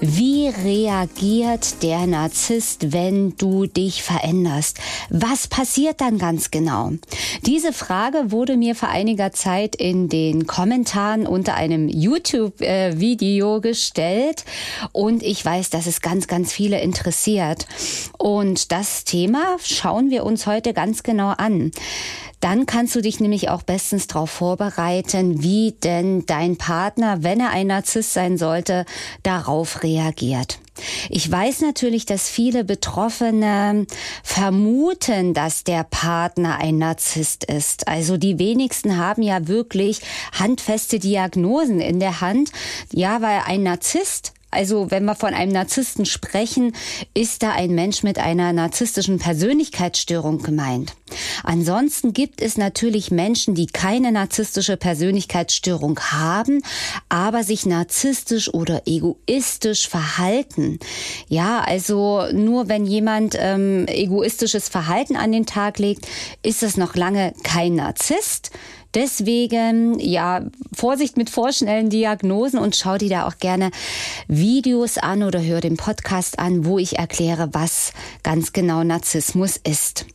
Wie reagiert der Narzisst, wenn du dich veränderst? Was passiert dann ganz genau? Diese Frage wurde mir vor einiger Zeit in den Kommentaren unter einem YouTube-Video gestellt und ich weiß, dass es ganz, ganz viele interessiert. Und das Thema schauen wir uns heute ganz genau an. Dann kannst du dich nämlich auch bestens darauf vorbereiten, wie denn dein Partner, wenn er ein Narzisst sein sollte, darauf reagiert. Ich weiß natürlich, dass viele Betroffene vermuten, dass der Partner ein Narzisst ist. Also die wenigsten haben ja wirklich handfeste Diagnosen in der Hand. Ja, weil ein Narzisst also wenn wir von einem Narzissten sprechen, ist da ein Mensch mit einer narzisstischen Persönlichkeitsstörung gemeint. Ansonsten gibt es natürlich Menschen, die keine narzisstische Persönlichkeitsstörung haben, aber sich narzisstisch oder egoistisch verhalten. Ja, also nur wenn jemand ähm, egoistisches Verhalten an den Tag legt, ist das noch lange kein Narzisst. Deswegen, ja, Vorsicht mit vorschnellen Diagnosen und schau dir da auch gerne Videos an oder hör den Podcast an, wo ich erkläre, was ganz genau Narzissmus ist.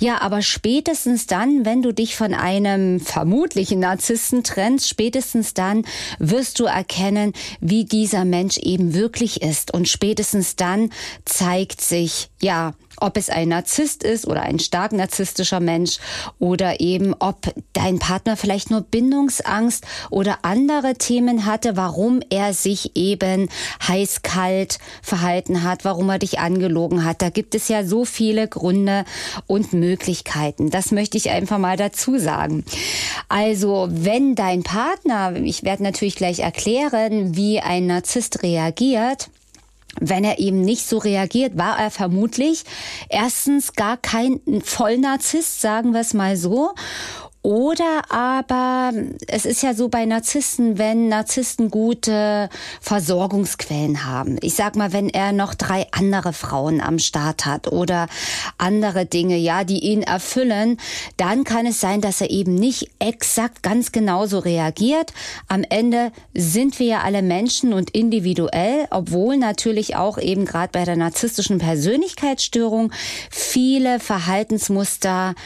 Ja, aber spätestens dann, wenn du dich von einem vermutlichen Narzissten trennst, spätestens dann wirst du erkennen, wie dieser Mensch eben wirklich ist. Und spätestens dann zeigt sich, ja, ob es ein Narzisst ist oder ein stark narzisstischer Mensch oder eben ob dein Partner vielleicht nur Bindungsangst oder andere Themen hatte, warum er sich eben heiß-kalt verhalten hat, warum er dich angelogen hat. Da gibt es ja so viele Gründe und Möglichkeiten. Das möchte ich einfach mal dazu sagen. Also, wenn dein Partner, ich werde natürlich gleich erklären, wie ein Narzisst reagiert, wenn er eben nicht so reagiert, war er vermutlich erstens gar kein Vollnarzisst, sagen wir es mal so. Oder aber es ist ja so bei Narzissten, wenn Narzissten gute Versorgungsquellen haben. Ich sag mal, wenn er noch drei andere Frauen am Start hat oder andere Dinge, ja, die ihn erfüllen, dann kann es sein, dass er eben nicht exakt ganz genauso reagiert. Am Ende sind wir ja alle Menschen und individuell, obwohl natürlich auch eben gerade bei der narzisstischen Persönlichkeitsstörung viele Verhaltensmuster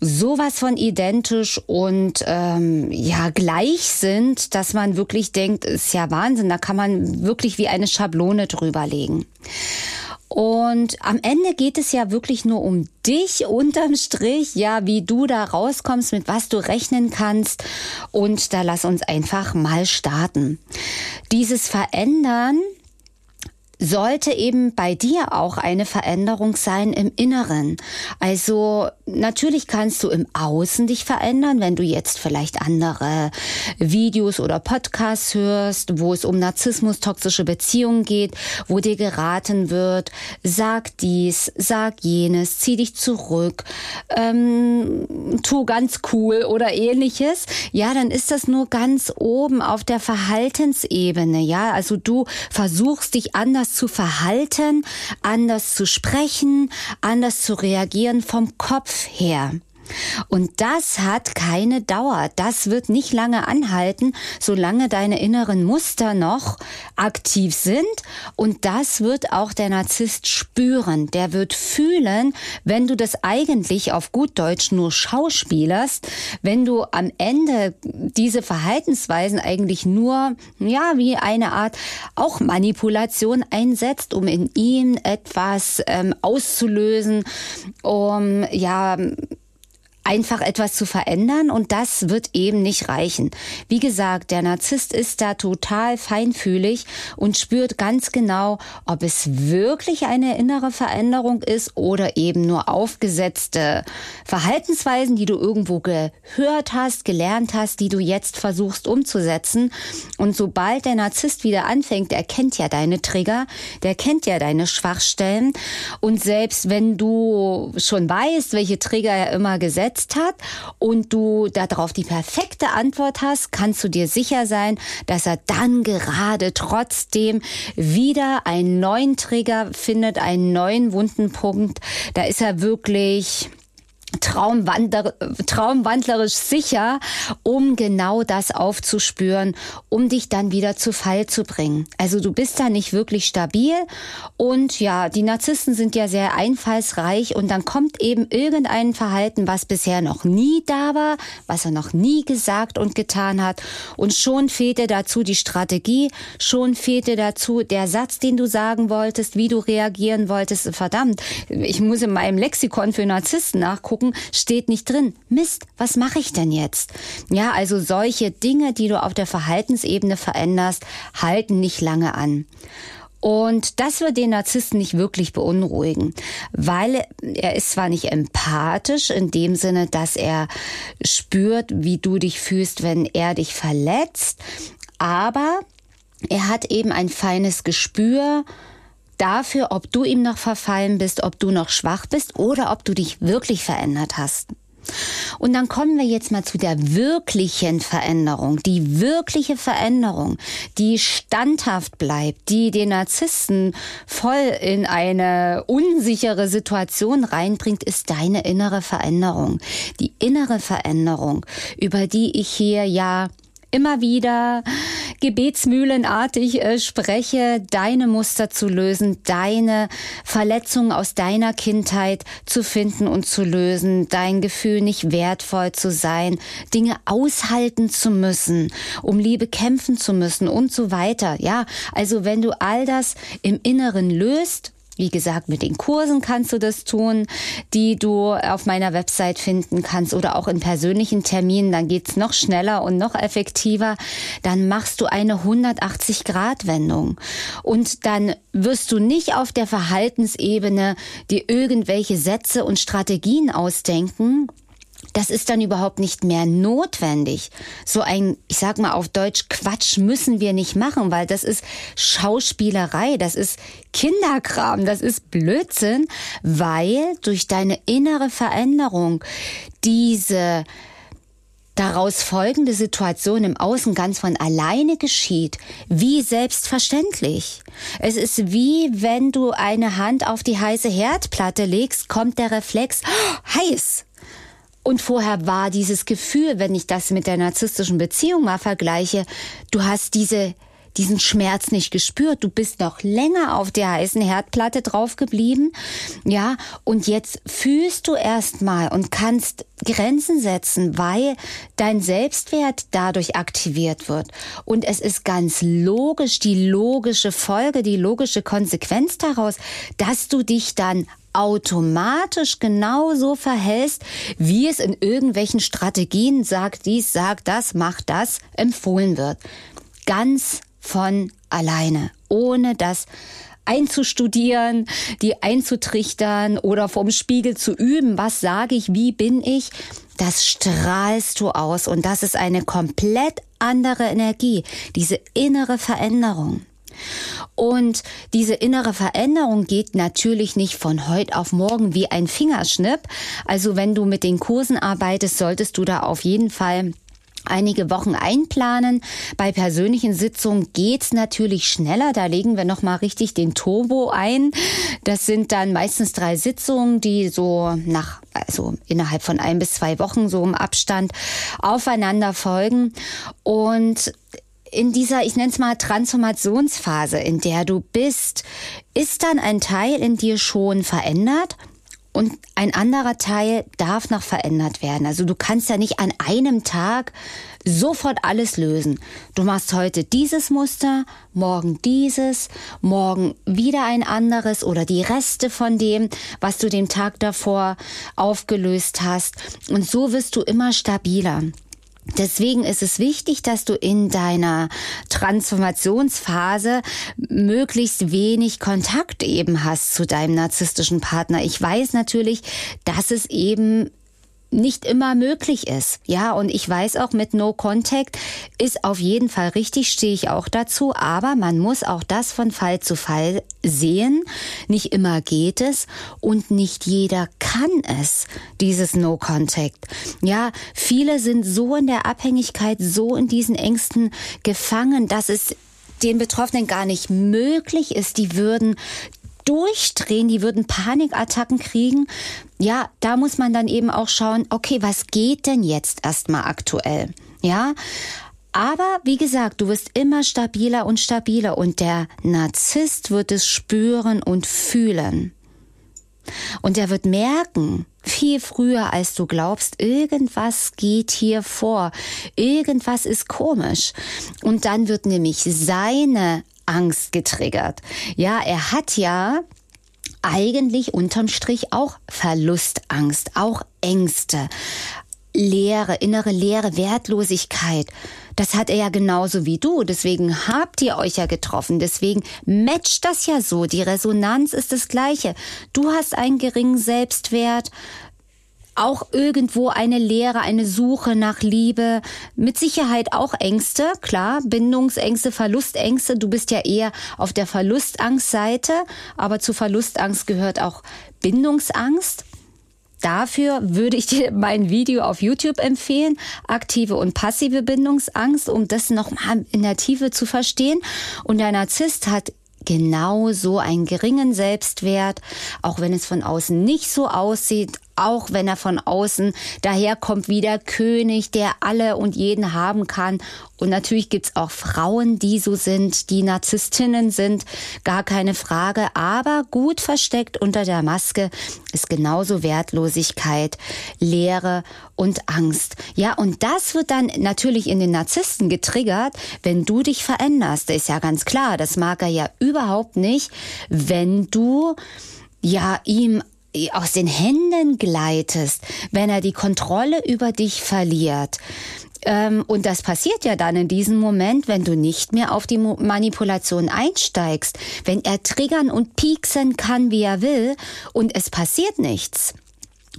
sowas von identisch und ähm, ja gleich sind, dass man wirklich denkt, ist ja Wahnsinn, da kann man wirklich wie eine Schablone drüberlegen. Und am Ende geht es ja wirklich nur um dich unterm Strich, ja, wie du da rauskommst, mit was du rechnen kannst. Und da lass uns einfach mal starten. Dieses Verändern sollte eben bei dir auch eine Veränderung sein im Inneren. Also natürlich kannst du im Außen dich verändern, wenn du jetzt vielleicht andere Videos oder Podcasts hörst, wo es um Narzissmus, toxische Beziehungen geht, wo dir geraten wird, sag dies, sag jenes, zieh dich zurück, ähm, tu ganz cool oder ähnliches. Ja, dann ist das nur ganz oben auf der Verhaltensebene. Ja, also du versuchst dich anders zu verhalten, anders zu sprechen, anders zu reagieren vom Kopf her. Und das hat keine Dauer. Das wird nicht lange anhalten, solange deine inneren Muster noch aktiv sind. Und das wird auch der Narzisst spüren. Der wird fühlen, wenn du das eigentlich auf gut Deutsch nur schauspielerst, wenn du am Ende diese Verhaltensweisen eigentlich nur, ja, wie eine Art auch Manipulation einsetzt, um in ihm etwas ähm, auszulösen, um, ja, einfach etwas zu verändern und das wird eben nicht reichen. Wie gesagt, der Narzisst ist da total feinfühlig und spürt ganz genau, ob es wirklich eine innere Veränderung ist oder eben nur aufgesetzte Verhaltensweisen, die du irgendwo gehört hast, gelernt hast, die du jetzt versuchst umzusetzen. Und sobald der Narzisst wieder anfängt, der kennt ja deine Trigger, der kennt ja deine Schwachstellen und selbst wenn du schon weißt, welche Trigger er immer gesetzt hat und du darauf die perfekte Antwort hast, kannst du dir sicher sein, dass er dann gerade trotzdem wieder einen neuen Trigger findet, einen neuen wunden Punkt. Da ist er wirklich Traumwander, traumwandlerisch sicher, um genau das aufzuspüren, um dich dann wieder zu Fall zu bringen. Also du bist da nicht wirklich stabil und ja, die Narzissten sind ja sehr einfallsreich und dann kommt eben irgendein Verhalten, was bisher noch nie da war, was er noch nie gesagt und getan hat und schon fehlt dir dazu die Strategie, schon fehlt dir dazu der Satz, den du sagen wolltest, wie du reagieren wolltest. Verdammt, ich muss in meinem Lexikon für Narzissten nachgucken gucken, steht nicht drin. Mist, was mache ich denn jetzt? Ja, also solche Dinge, die du auf der Verhaltensebene veränderst, halten nicht lange an. Und das wird den Narzissten nicht wirklich beunruhigen, weil er ist zwar nicht empathisch in dem Sinne, dass er spürt, wie du dich fühlst, wenn er dich verletzt, aber er hat eben ein feines Gespür dafür, ob du ihm noch verfallen bist, ob du noch schwach bist oder ob du dich wirklich verändert hast. Und dann kommen wir jetzt mal zu der wirklichen Veränderung, die wirkliche Veränderung, die standhaft bleibt, die den Narzissten voll in eine unsichere Situation reinbringt, ist deine innere Veränderung. Die innere Veränderung, über die ich hier ja immer wieder gebetsmühlenartig äh, spreche, deine Muster zu lösen, deine Verletzungen aus deiner Kindheit zu finden und zu lösen, dein Gefühl nicht wertvoll zu sein, Dinge aushalten zu müssen, um Liebe kämpfen zu müssen und so weiter. Ja, also wenn du all das im Inneren löst, wie gesagt, mit den Kursen kannst du das tun, die du auf meiner Website finden kannst oder auch in persönlichen Terminen. Dann geht's noch schneller und noch effektiver. Dann machst du eine 180-Grad-Wendung. Und dann wirst du nicht auf der Verhaltensebene dir irgendwelche Sätze und Strategien ausdenken, das ist dann überhaupt nicht mehr notwendig. So ein, ich sag mal auf Deutsch, Quatsch müssen wir nicht machen, weil das ist Schauspielerei, das ist Kinderkram, das ist Blödsinn, weil durch deine innere Veränderung diese daraus folgende Situation im Außen ganz von alleine geschieht, wie selbstverständlich. Es ist wie wenn du eine Hand auf die heiße Herdplatte legst, kommt der Reflex, oh, heiß, und vorher war dieses Gefühl, wenn ich das mit der narzisstischen Beziehung mal vergleiche, du hast diese diesen Schmerz nicht gespürt. Du bist noch länger auf der heißen Herdplatte drauf geblieben. Ja, und jetzt fühlst du erst mal und kannst Grenzen setzen, weil dein Selbstwert dadurch aktiviert wird. Und es ist ganz logisch, die logische Folge, die logische Konsequenz daraus, dass du dich dann automatisch genauso verhältst, wie es in irgendwelchen Strategien sagt dies, sagt das, macht das empfohlen wird. Ganz von alleine, ohne das einzustudieren, die einzutrichtern oder vom Spiegel zu üben, was sage ich, wie bin ich, das strahlst du aus und das ist eine komplett andere Energie, diese innere Veränderung. Und diese innere Veränderung geht natürlich nicht von heute auf morgen wie ein Fingerschnipp. Also wenn du mit den Kursen arbeitest, solltest du da auf jeden Fall einige Wochen einplanen. Bei persönlichen Sitzungen geht's natürlich schneller. Da legen wir noch mal richtig den Turbo ein. Das sind dann meistens drei Sitzungen, die so nach also innerhalb von ein bis zwei Wochen so im Abstand aufeinander folgen und in dieser, ich nenne es mal, Transformationsphase, in der du bist, ist dann ein Teil in dir schon verändert und ein anderer Teil darf noch verändert werden. Also du kannst ja nicht an einem Tag sofort alles lösen. Du machst heute dieses Muster, morgen dieses, morgen wieder ein anderes oder die Reste von dem, was du den Tag davor aufgelöst hast. Und so wirst du immer stabiler. Deswegen ist es wichtig, dass du in deiner Transformationsphase möglichst wenig Kontakt eben hast zu deinem narzisstischen Partner. Ich weiß natürlich, dass es eben nicht immer möglich ist. Ja, und ich weiß auch mit No Contact ist auf jeden Fall richtig, stehe ich auch dazu, aber man muss auch das von Fall zu Fall sehen. Nicht immer geht es und nicht jeder kann es, dieses No Contact. Ja, viele sind so in der Abhängigkeit, so in diesen Ängsten gefangen, dass es den Betroffenen gar nicht möglich ist, die würden durchdrehen, die würden Panikattacken kriegen. Ja, da muss man dann eben auch schauen, okay, was geht denn jetzt erstmal aktuell? Ja, aber wie gesagt, du wirst immer stabiler und stabiler und der Narzisst wird es spüren und fühlen. Und er wird merken, viel früher als du glaubst, irgendwas geht hier vor, irgendwas ist komisch. Und dann wird nämlich seine Angst getriggert. Ja, er hat ja eigentlich unterm Strich auch Verlustangst, auch Ängste. Leere, innere Leere, Wertlosigkeit. Das hat er ja genauso wie du. Deswegen habt ihr euch ja getroffen. Deswegen matcht das ja so. Die Resonanz ist das gleiche. Du hast einen geringen Selbstwert auch irgendwo eine Leere, eine Suche nach Liebe, mit Sicherheit auch Ängste, klar, Bindungsängste, Verlustängste. Du bist ja eher auf der Verlustangstseite, aber zu Verlustangst gehört auch Bindungsangst. Dafür würde ich dir mein Video auf YouTube empfehlen, aktive und passive Bindungsangst, um das nochmal in der Tiefe zu verstehen. Und der Narzisst hat genau so einen geringen Selbstwert, auch wenn es von außen nicht so aussieht, auch wenn er von außen daherkommt wie der König, der alle und jeden haben kann. Und natürlich gibt's auch Frauen, die so sind, die Narzisstinnen sind, gar keine Frage. Aber gut versteckt unter der Maske ist genauso Wertlosigkeit, Leere und Angst. Ja, und das wird dann natürlich in den Narzissten getriggert, wenn du dich veränderst. Das ist ja ganz klar, das mag er ja überhaupt nicht, wenn du ja ihm aus den Händen gleitest, wenn er die Kontrolle über dich verliert. Ähm, und das passiert ja dann in diesem Moment, wenn du nicht mehr auf die Manipulation einsteigst, wenn er triggern und pieksen kann, wie er will, und es passiert nichts.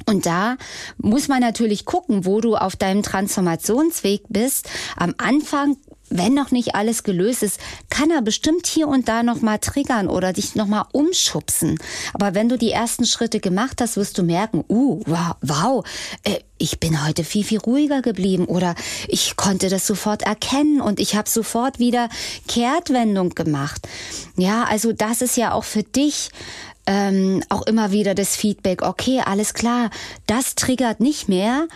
Und da muss man natürlich gucken, wo du auf deinem Transformationsweg bist. Am Anfang wenn noch nicht alles gelöst ist, kann er bestimmt hier und da noch mal triggern oder dich noch mal umschubsen. Aber wenn du die ersten Schritte gemacht hast, wirst du merken, uh, wow, wow äh, ich bin heute viel, viel ruhiger geblieben oder ich konnte das sofort erkennen und ich habe sofort wieder Kehrtwendung gemacht. Ja, also das ist ja auch für dich ähm, auch immer wieder das Feedback, okay, alles klar, das triggert nicht mehr,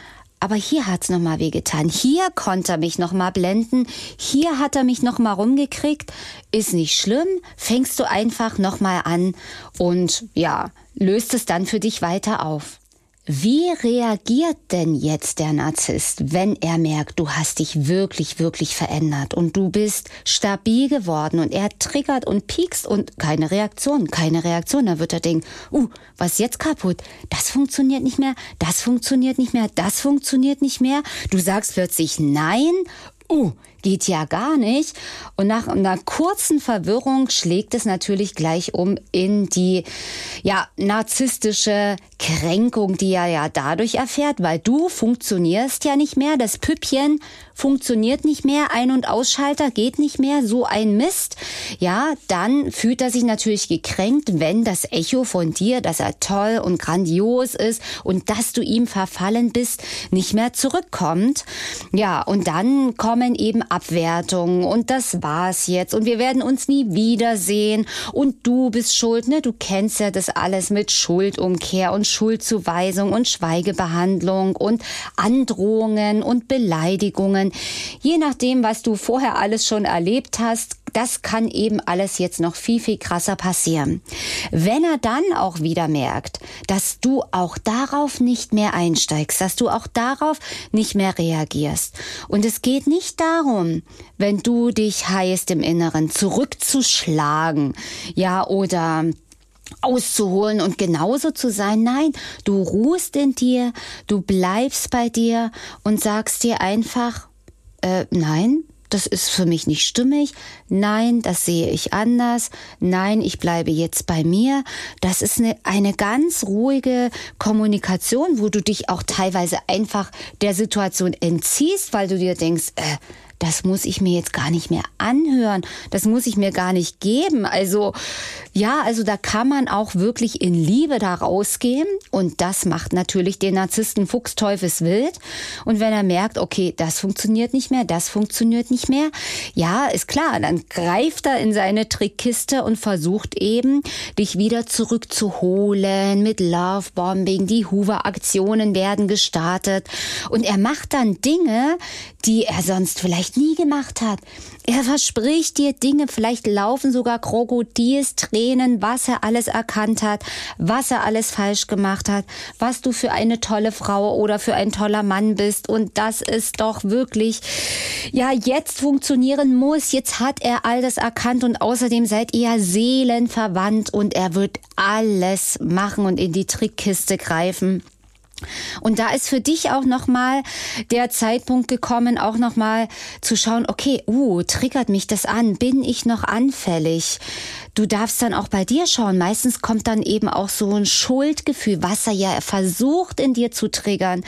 aber hier hat's noch mal wehgetan. Hier konnte er mich noch mal blenden. Hier hat er mich noch mal rumgekriegt. Ist nicht schlimm. Fängst du einfach noch mal an und ja, löst es dann für dich weiter auf. Wie reagiert denn jetzt der Narzisst, wenn er merkt, du hast dich wirklich, wirklich verändert und du bist stabil geworden und er triggert und piekst und keine Reaktion, keine Reaktion. Da wird er denken, uh, was ist jetzt kaputt? Das funktioniert nicht mehr, das funktioniert nicht mehr, das funktioniert nicht mehr. Du sagst plötzlich nein, uh, geht ja gar nicht. Und nach einer kurzen Verwirrung schlägt es natürlich gleich um in die, ja, narzisstische Kränkung, die er ja dadurch erfährt, weil du funktionierst ja nicht mehr. Das Püppchen funktioniert nicht mehr. Ein- und Ausschalter geht nicht mehr. So ein Mist. Ja, dann fühlt er sich natürlich gekränkt, wenn das Echo von dir, dass er toll und grandios ist und dass du ihm verfallen bist, nicht mehr zurückkommt. Ja, und dann kommen eben Abwertung und das war's jetzt und wir werden uns nie wiedersehen und du bist schuld, ne? Du kennst ja das alles mit Schuldumkehr und Schuldzuweisung und Schweigebehandlung und Androhungen und Beleidigungen. Je nachdem, was du vorher alles schon erlebt hast, das kann eben alles jetzt noch viel, viel krasser passieren. Wenn er dann auch wieder merkt, dass du auch darauf nicht mehr einsteigst, dass du auch darauf nicht mehr reagierst. Und es geht nicht darum, wenn du dich heißt im Inneren, zurückzuschlagen, ja, oder auszuholen und genauso zu sein. Nein, du ruhst in dir, du bleibst bei dir und sagst dir einfach, äh, nein, das ist für mich nicht stimmig, nein, das sehe ich anders, nein, ich bleibe jetzt bei mir. Das ist eine, eine ganz ruhige Kommunikation, wo du dich auch teilweise einfach der Situation entziehst, weil du dir denkst, äh, das muss ich mir jetzt gar nicht mehr anhören, das muss ich mir gar nicht geben. Also ja, also da kann man auch wirklich in Liebe da rausgehen und das macht natürlich den Narzissten fuchsteufelswild. Und wenn er merkt, okay, das funktioniert nicht mehr, das funktioniert nicht mehr, ja, ist klar, dann greift er in seine Trickkiste und versucht eben, dich wieder zurückzuholen mit Lovebombing. Die Hoover-Aktionen werden gestartet und er macht dann Dinge, die er sonst vielleicht nie gemacht hat. Er verspricht dir Dinge, vielleicht laufen sogar Krokodilstränen, was er alles erkannt hat, was er alles falsch gemacht hat, was du für eine tolle Frau oder für ein toller Mann bist und das ist doch wirklich, ja, jetzt funktionieren muss. Jetzt hat er all das erkannt und außerdem seid ihr seelenverwandt und er wird alles machen und in die Trickkiste greifen. Und da ist für dich auch nochmal der Zeitpunkt gekommen, auch nochmal zu schauen, okay, uh, triggert mich das an? Bin ich noch anfällig? Du darfst dann auch bei dir schauen. Meistens kommt dann eben auch so ein Schuldgefühl, was er ja versucht in dir zu triggern.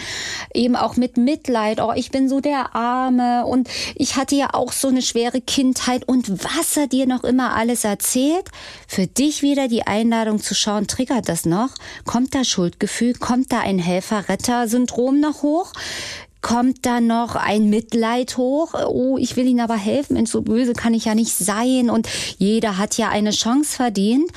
Eben auch mit Mitleid. Oh, ich bin so der Arme und ich hatte ja auch so eine schwere Kindheit und was er dir noch immer alles erzählt. Für dich wieder die Einladung zu schauen, triggert das noch? Kommt da Schuldgefühl? Kommt da ein Helfer-Retter-Syndrom noch hoch? Kommt dann noch ein Mitleid hoch. Oh, ich will Ihnen aber helfen. Und so böse kann ich ja nicht sein. Und jeder hat ja eine Chance verdient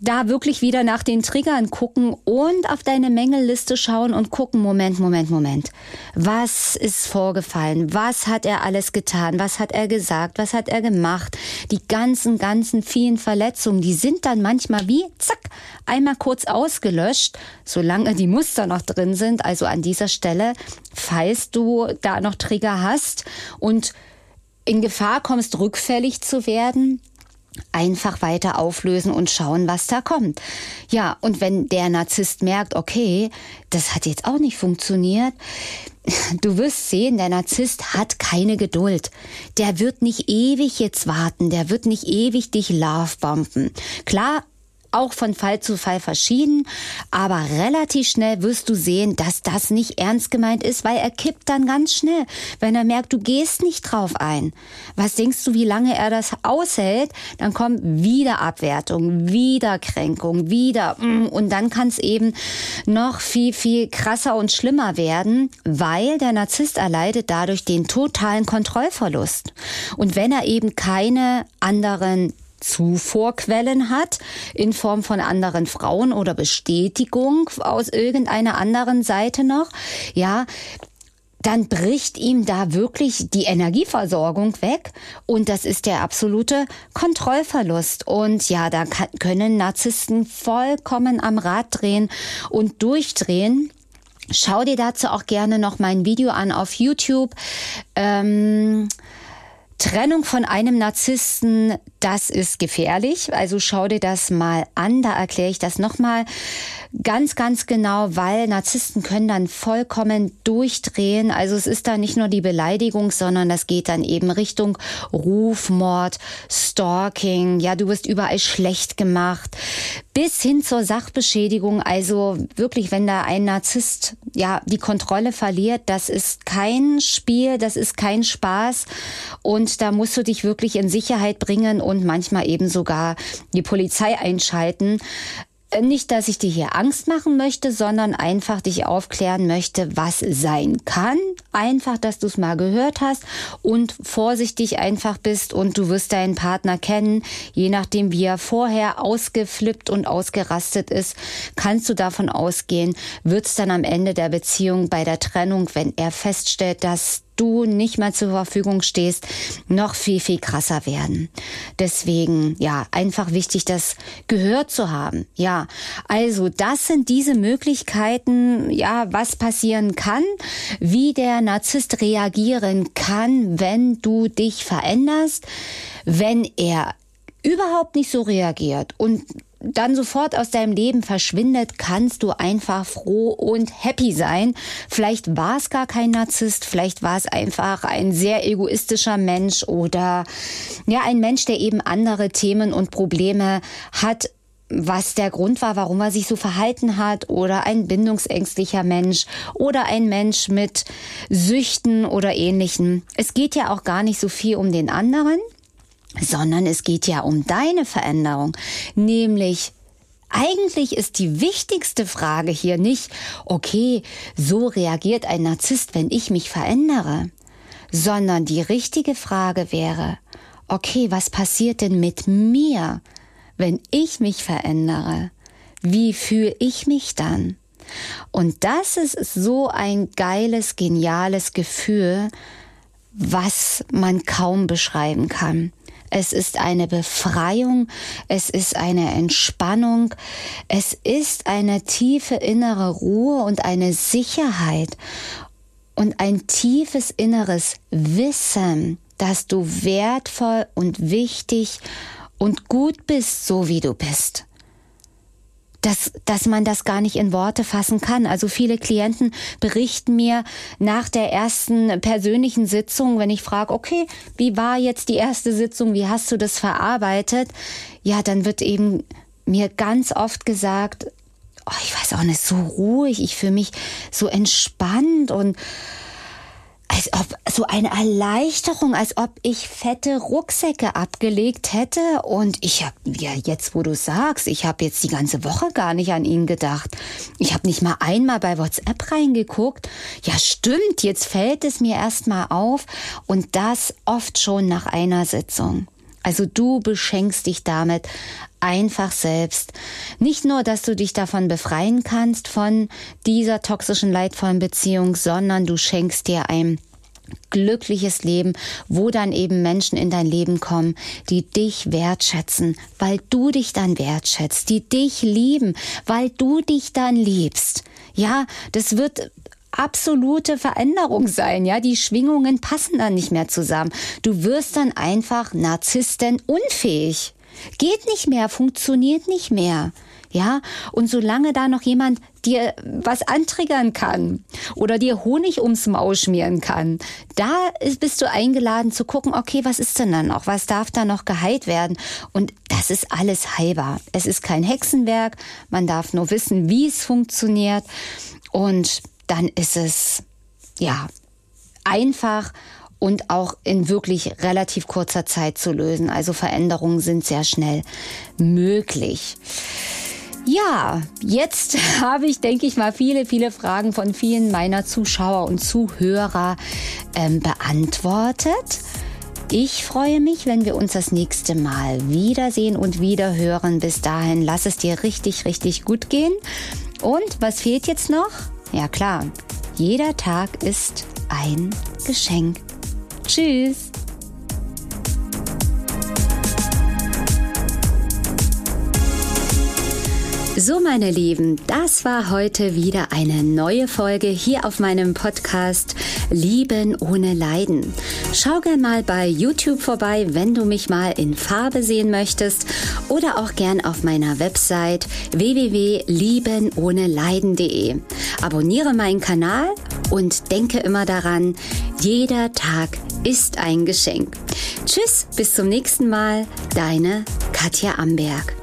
da wirklich wieder nach den Triggern gucken und auf deine Mängelliste schauen und gucken, Moment, Moment, Moment. Was ist vorgefallen? Was hat er alles getan? Was hat er gesagt? Was hat er gemacht? Die ganzen, ganzen vielen Verletzungen, die sind dann manchmal wie, zack, einmal kurz ausgelöscht, solange die Muster noch drin sind. Also an dieser Stelle, falls du da noch Trigger hast und in Gefahr kommst, rückfällig zu werden, einfach weiter auflösen und schauen, was da kommt. Ja, und wenn der Narzisst merkt, okay, das hat jetzt auch nicht funktioniert, du wirst sehen, der Narzisst hat keine Geduld. Der wird nicht ewig jetzt warten, der wird nicht ewig dich lovebomben. Klar, auch von Fall zu Fall verschieden, aber relativ schnell wirst du sehen, dass das nicht ernst gemeint ist, weil er kippt dann ganz schnell, wenn er merkt, du gehst nicht drauf ein. Was denkst du, wie lange er das aushält? Dann kommt wieder Abwertung, wieder Kränkung, wieder mm, und dann kann es eben noch viel, viel krasser und schlimmer werden, weil der Narzisst erleidet dadurch den totalen Kontrollverlust. Und wenn er eben keine anderen Zuvorquellen hat in Form von anderen Frauen oder Bestätigung aus irgendeiner anderen Seite noch, ja, dann bricht ihm da wirklich die Energieversorgung weg und das ist der absolute Kontrollverlust. Und ja, da können Narzissten vollkommen am Rad drehen und durchdrehen. Schau dir dazu auch gerne noch mein Video an auf YouTube. Ähm Trennung von einem Narzissten, das ist gefährlich. Also schau dir das mal an. Da erkläre ich das nochmal ganz, ganz genau, weil Narzissten können dann vollkommen durchdrehen. Also es ist da nicht nur die Beleidigung, sondern das geht dann eben Richtung Rufmord, Stalking. Ja, du wirst überall schlecht gemacht. Bis hin zur Sachbeschädigung. Also wirklich, wenn da ein Narzisst, ja, die Kontrolle verliert, das ist kein Spiel, das ist kein Spaß. Und da musst du dich wirklich in Sicherheit bringen und manchmal eben sogar die Polizei einschalten. Äh, nicht, dass ich dir hier Angst machen möchte, sondern einfach dich aufklären möchte, was sein kann. einfach, dass du es mal gehört hast und vorsichtig einfach bist und du wirst deinen Partner kennen. Je nachdem, wie er vorher ausgeflippt und ausgerastet ist, kannst du davon ausgehen, wird es dann am Ende der Beziehung bei der Trennung, wenn er feststellt, dass du nicht mehr zur Verfügung stehst, noch viel, viel krasser werden. Deswegen, ja, einfach wichtig, das gehört zu haben. Ja, also das sind diese Möglichkeiten, ja, was passieren kann, wie der Narzisst reagieren kann, wenn du dich veränderst, wenn er überhaupt nicht so reagiert und dann sofort aus deinem Leben verschwindet, kannst du einfach froh und happy sein. Vielleicht war es gar kein Narzisst, vielleicht war es einfach ein sehr egoistischer Mensch oder ja, ein Mensch, der eben andere Themen und Probleme hat, was der Grund war, warum er sich so verhalten hat oder ein bindungsängstlicher Mensch oder ein Mensch mit Süchten oder ähnlichen. Es geht ja auch gar nicht so viel um den anderen, sondern es geht ja um deine Veränderung, nämlich eigentlich ist die wichtigste Frage hier nicht, okay, so reagiert ein Narzisst, wenn ich mich verändere, sondern die richtige Frage wäre, okay, was passiert denn mit mir, wenn ich mich verändere? Wie fühle ich mich dann? Und das ist so ein geiles, geniales Gefühl, was man kaum beschreiben kann. Es ist eine Befreiung, es ist eine Entspannung, es ist eine tiefe innere Ruhe und eine Sicherheit und ein tiefes inneres Wissen, dass du wertvoll und wichtig und gut bist, so wie du bist dass, dass man das gar nicht in Worte fassen kann. Also viele Klienten berichten mir nach der ersten persönlichen Sitzung, wenn ich frage, okay, wie war jetzt die erste Sitzung, wie hast du das verarbeitet? Ja, dann wird eben mir ganz oft gesagt, oh, ich weiß auch nicht, so ruhig, ich fühle mich so entspannt und als ob so eine Erleichterung, als ob ich fette Rucksäcke abgelegt hätte und ich habe ja jetzt, wo du sagst, ich habe jetzt die ganze Woche gar nicht an ihn gedacht. Ich habe nicht mal einmal bei WhatsApp reingeguckt. Ja, stimmt, jetzt fällt es mir erst mal auf und das oft schon nach einer Sitzung. Also du beschenkst dich damit einfach selbst. Nicht nur, dass du dich davon befreien kannst von dieser toxischen, leidvollen Beziehung, sondern du schenkst dir ein glückliches Leben, wo dann eben Menschen in dein Leben kommen, die dich wertschätzen, weil du dich dann wertschätzt, die dich lieben, weil du dich dann liebst. Ja, das wird absolute Veränderung sein, ja, die Schwingungen passen dann nicht mehr zusammen. Du wirst dann einfach Narzissten unfähig. Geht nicht mehr, funktioniert nicht mehr. Ja, und solange da noch jemand dir was antriggern kann oder dir Honig ums Maul schmieren kann, da bist du eingeladen zu gucken, okay, was ist denn da noch? Was darf da noch geheilt werden? Und das ist alles heilbar. Es ist kein Hexenwerk. Man darf nur wissen, wie es funktioniert. Und dann ist es, ja, einfach und auch in wirklich relativ kurzer Zeit zu lösen. Also Veränderungen sind sehr schnell möglich. Ja, jetzt habe ich, denke ich mal, viele, viele Fragen von vielen meiner Zuschauer und Zuhörer ähm, beantwortet. Ich freue mich, wenn wir uns das nächste Mal wiedersehen und wiederhören. Bis dahin, lass es dir richtig, richtig gut gehen. Und was fehlt jetzt noch? Ja klar, jeder Tag ist ein Geschenk. Tschüss. So, meine Lieben, das war heute wieder eine neue Folge hier auf meinem Podcast Lieben ohne Leiden. Schau gern mal bei YouTube vorbei, wenn du mich mal in Farbe sehen möchtest oder auch gern auf meiner Website www.liebenohneleiden.de. Abonniere meinen Kanal und denke immer daran, jeder Tag ist ein Geschenk. Tschüss, bis zum nächsten Mal, deine Katja Amberg.